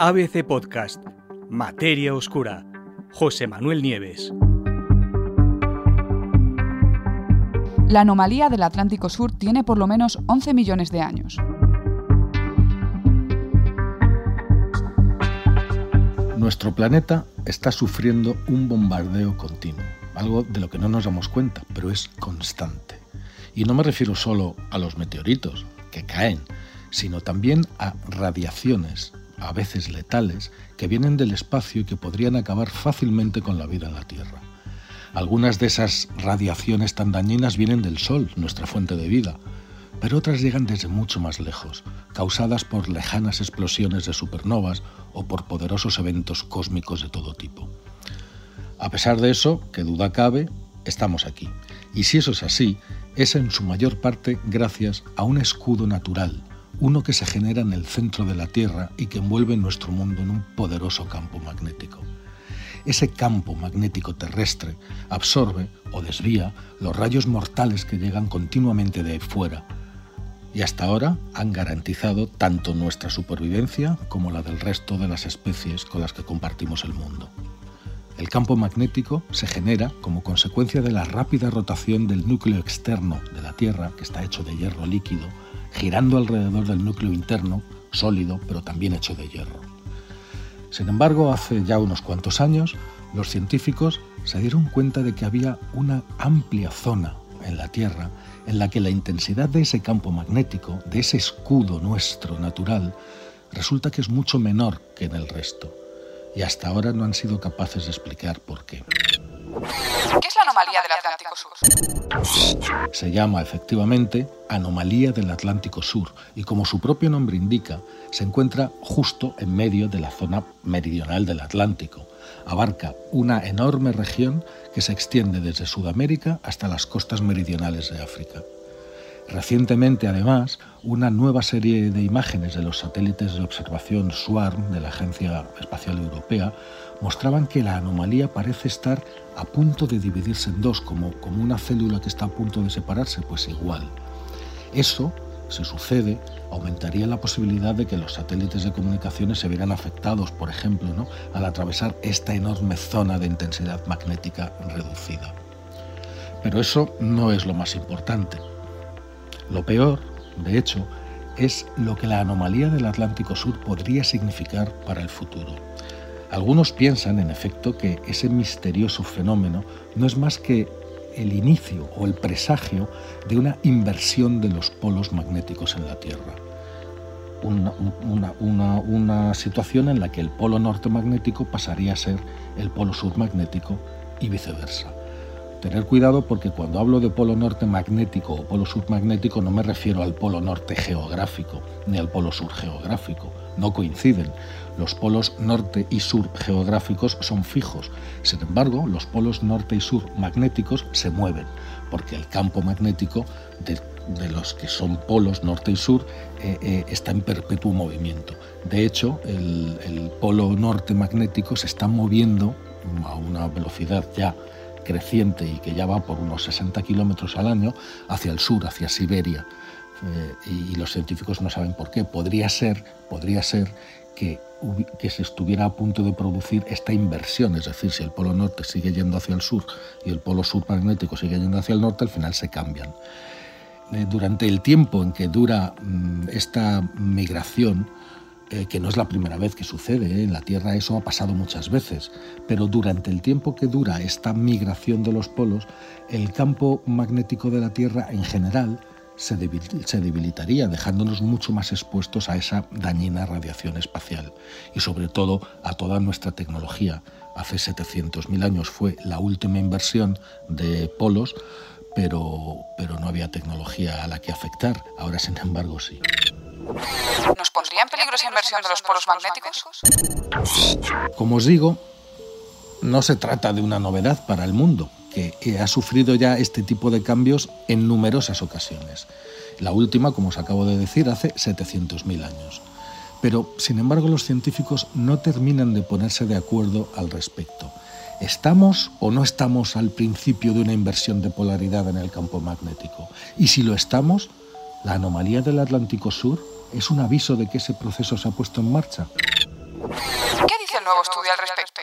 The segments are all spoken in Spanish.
ABC Podcast, Materia Oscura, José Manuel Nieves. La anomalía del Atlántico Sur tiene por lo menos 11 millones de años. Nuestro planeta está sufriendo un bombardeo continuo, algo de lo que no nos damos cuenta, pero es constante. Y no me refiero solo a los meteoritos que caen, sino también a radiaciones, a veces letales, que vienen del espacio y que podrían acabar fácilmente con la vida en la Tierra. Algunas de esas radiaciones tan dañinas vienen del Sol, nuestra fuente de vida, pero otras llegan desde mucho más lejos, causadas por lejanas explosiones de supernovas o por poderosos eventos cósmicos de todo tipo. A pesar de eso, que duda cabe, estamos aquí. Y si eso es así, es en su mayor parte gracias a un escudo natural, uno que se genera en el centro de la Tierra y que envuelve nuestro mundo en un poderoso campo magnético. Ese campo magnético terrestre absorbe o desvía los rayos mortales que llegan continuamente de fuera y hasta ahora han garantizado tanto nuestra supervivencia como la del resto de las especies con las que compartimos el mundo. El campo magnético se genera como consecuencia de la rápida rotación del núcleo externo de la Tierra, que está hecho de hierro líquido, girando alrededor del núcleo interno, sólido, pero también hecho de hierro. Sin embargo, hace ya unos cuantos años, los científicos se dieron cuenta de que había una amplia zona en la Tierra en la que la intensidad de ese campo magnético, de ese escudo nuestro natural, resulta que es mucho menor que en el resto. Y hasta ahora no han sido capaces de explicar por qué. ¿Qué es la anomalía del Atlántico Sur? Se llama efectivamente anomalía del Atlántico Sur y como su propio nombre indica, se encuentra justo en medio de la zona meridional del Atlántico. Abarca una enorme región que se extiende desde Sudamérica hasta las costas meridionales de África. Recientemente, además, una nueva serie de imágenes de los satélites de observación SWARM de la Agencia Espacial Europea mostraban que la anomalía parece estar a punto de dividirse en dos, como, como una célula que está a punto de separarse, pues igual. Eso, si sucede, aumentaría la posibilidad de que los satélites de comunicaciones se vieran afectados, por ejemplo, ¿no? al atravesar esta enorme zona de intensidad magnética reducida. Pero eso no es lo más importante. Lo peor, de hecho, es lo que la anomalía del Atlántico Sur podría significar para el futuro. Algunos piensan, en efecto, que ese misterioso fenómeno no es más que el inicio o el presagio de una inversión de los polos magnéticos en la Tierra. Una, situación en la que el polo norte magnético pasaría a ser el polo sur magnético y viceversa. Tener cuidado porque cuando hablo de polo norte magnético o polo sur magnético no me refiero al polo norte geográfico ni al polo sur geográfico. No coinciden. Los polos norte y sur geográficos son fijos. Sin embargo, los polos norte y sur magnéticos se mueven porque el campo magnético de, los que son polos norte y sur eh, eh, está en perpetuo movimiento. De hecho, el, el polo norte magnético se está moviendo a una velocidad ya creciente y que ya va por unos 60 kilómetros al año hacia el sur, hacia Siberia. Eh, y, los científicos no saben por qué. Podría ser, podría ser que, que se estuviera a punto de producir esta inversión, es decir, si el polo norte sigue yendo hacia el sur y el polo sur magnético sigue yendo hacia el norte, al final se cambian. Eh, durante el tiempo en que dura mm, esta migración, eh, que no es la primera vez que sucede, ¿eh? en la Tierra eso ha pasado muchas veces, pero durante el tiempo que dura esta migración de los polos, el campo magnético de la Tierra en general se, debilitaría, dejándonos mucho más expuestos a esa dañina radiación espacial y sobre todo a toda nuestra tecnología. Hace 700.000 años fue la última inversión de polos, pero, pero no había tecnología a la que afectar, ahora sin embargo sí. ¿Nos pondría en peligro inversión de los polos magnéticos? Como os digo, no se trata de una novedad para el mundo, que ha sufrido ya este tipo de cambios en numerosas ocasiones. La última, como os acabo de decir, hace 700.000 años. Pero, sin embargo, los científicos no terminan de ponerse de acuerdo al respecto. ¿Estamos o no estamos al principio de una inversión de polaridad en el campo magnético? Y si lo estamos, ¿la anomalía del Atlántico Sur es un aviso de que ese proceso se ha puesto en marcha. ¿Qué dice el nuevo estudio al respecto?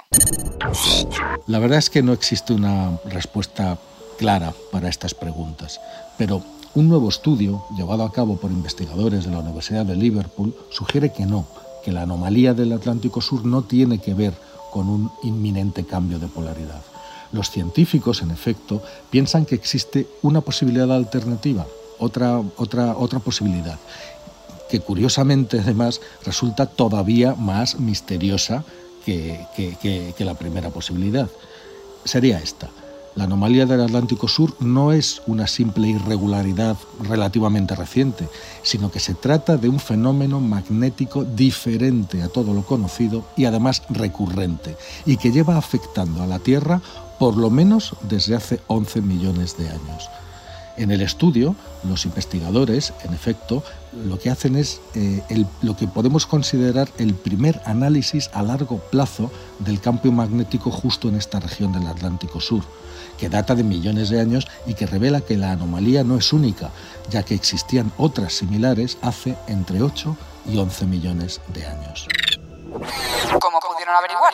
La verdad es que no existe una respuesta clara para estas preguntas, pero un nuevo estudio, llevado a cabo por investigadores de la Universidad de Liverpool, sugiere que no, que la anomalía del Atlántico Sur no tiene que ver con un inminente cambio de polaridad. Los científicos, en efecto, piensan que existe una posibilidad alternativa, otra, otra, otra posibilidad, que curiosamente además resulta todavía más misteriosa que, que la primera posibilidad. Sería esta la anomalía del Atlántico Sur no es una simple irregularidad relativamente reciente, sino que se trata de un fenómeno magnético diferente a todo lo conocido y además recurrente, y que lleva afectando a la Tierra por lo menos desde hace 11 millones de años. En el estudio, los investigadores, en efecto, lo que hacen es eh, lo que podemos considerar el primer análisis a largo plazo del campo magnético justo en esta región del Atlántico Sur que data de millones de años y que revela que la anomalía no es única, ya que existían otras similares hace entre 8 y 11 millones de años. ¿Cómo pudieron averiguar?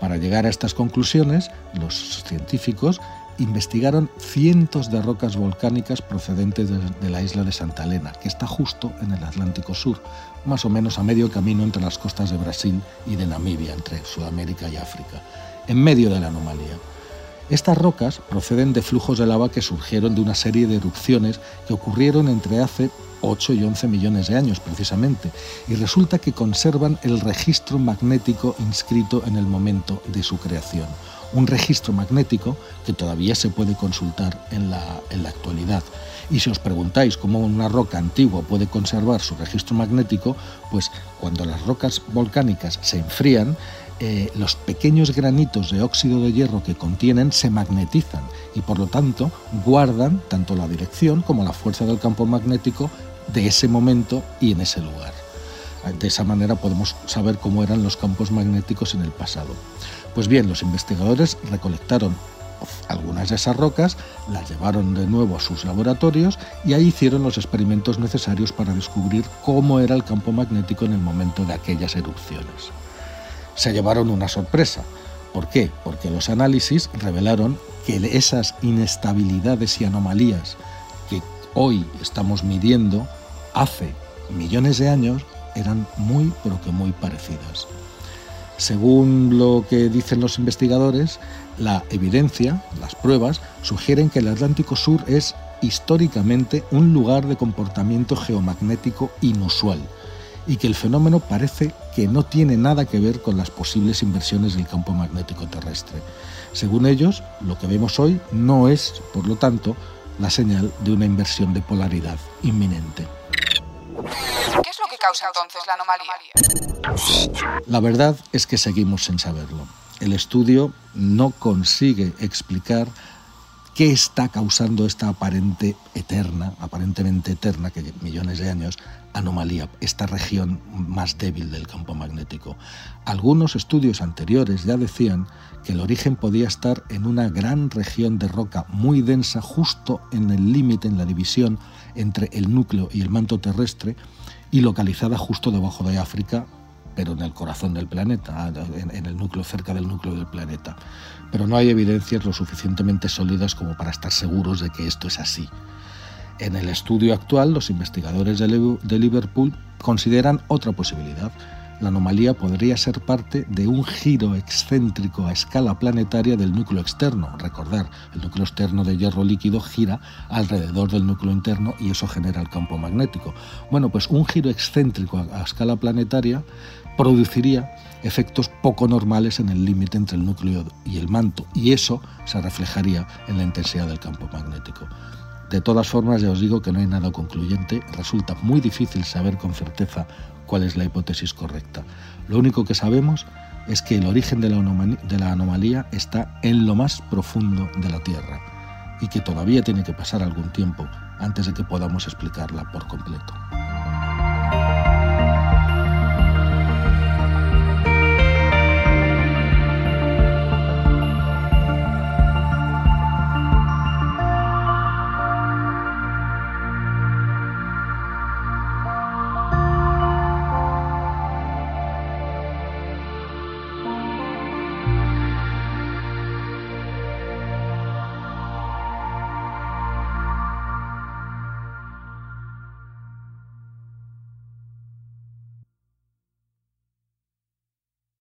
Para llegar a estas conclusiones, los científicos investigaron cientos de rocas volcánicas procedentes de, la isla de Santa Elena, que está justo en el Atlántico Sur, más o menos a medio camino entre las costas de Brasil y de Namibia, entre Sudamérica y África, en medio de la anomalía. Estas rocas proceden de flujos de lava que surgieron de una serie de erupciones que ocurrieron entre hace 8 y 11 millones de años precisamente, y resulta que conservan el registro magnético inscrito en el momento de su creación. Un registro magnético que todavía se puede consultar en la, actualidad. Y si os preguntáis cómo una roca antigua puede conservar su registro magnético, pues cuando las rocas volcánicas se enfrían, eh, los pequeños granitos de óxido de hierro que contienen se magnetizan y por lo tanto guardan tanto la dirección como la fuerza del campo magnético de ese momento y en ese lugar. De esa manera podemos saber cómo eran los campos magnéticos en el pasado. Pues bien, los investigadores recolectaron algunas de esas rocas, las llevaron de nuevo a sus laboratorios y ahí hicieron los experimentos necesarios para descubrir cómo era el campo magnético en el momento de aquellas erupciones se llevaron una sorpresa. ¿Por qué? Porque los análisis revelaron que esas inestabilidades y anomalías que hoy estamos midiendo hace millones de años eran muy pero que muy parecidas. Según lo que dicen los investigadores, la evidencia, las pruebas, sugieren que el Atlántico Sur es históricamente un lugar de comportamiento geomagnético inusual y que el fenómeno parece que no tiene nada que ver con las posibles inversiones del campo magnético terrestre. Según ellos, lo que vemos hoy no es, por lo tanto, la señal de una inversión de polaridad inminente. ¿Qué es lo que causa entonces la anomalía? La verdad es que seguimos sin saberlo. El estudio no consigue explicar qué está causando esta aparente eterna, aparentemente eterna, que millones de años, anomalía, esta región más débil del campo magnético. Algunos estudios anteriores ya decían que el origen podía estar en una gran región de roca muy densa justo en el límite, en la división entre el núcleo y el manto terrestre y localizada justo debajo de África, pero en el corazón del planeta, en el núcleo, cerca del núcleo del planeta. Pero no hay evidencias lo suficientemente sólidas como para estar seguros de que esto es así. En el estudio actual, los investigadores de Liverpool consideran otra posibilidad. La anomalía podría ser parte de un giro excéntrico a escala planetaria del núcleo externo. Recordar, el núcleo externo de hierro líquido gira alrededor del núcleo interno y eso genera el campo magnético. Bueno, pues un giro excéntrico a escala planetaria produciría efectos poco normales en el límite entre el núcleo y el manto y eso se reflejaría en la intensidad del campo magnético. De todas formas, ya os digo que no hay nada concluyente, resulta muy difícil saber con certeza cuál es la hipótesis correcta. Lo único que sabemos es que el origen de la, de la anomalía está en lo más profundo de la Tierra y que todavía tiene que pasar algún tiempo antes de que podamos explicarla por completo.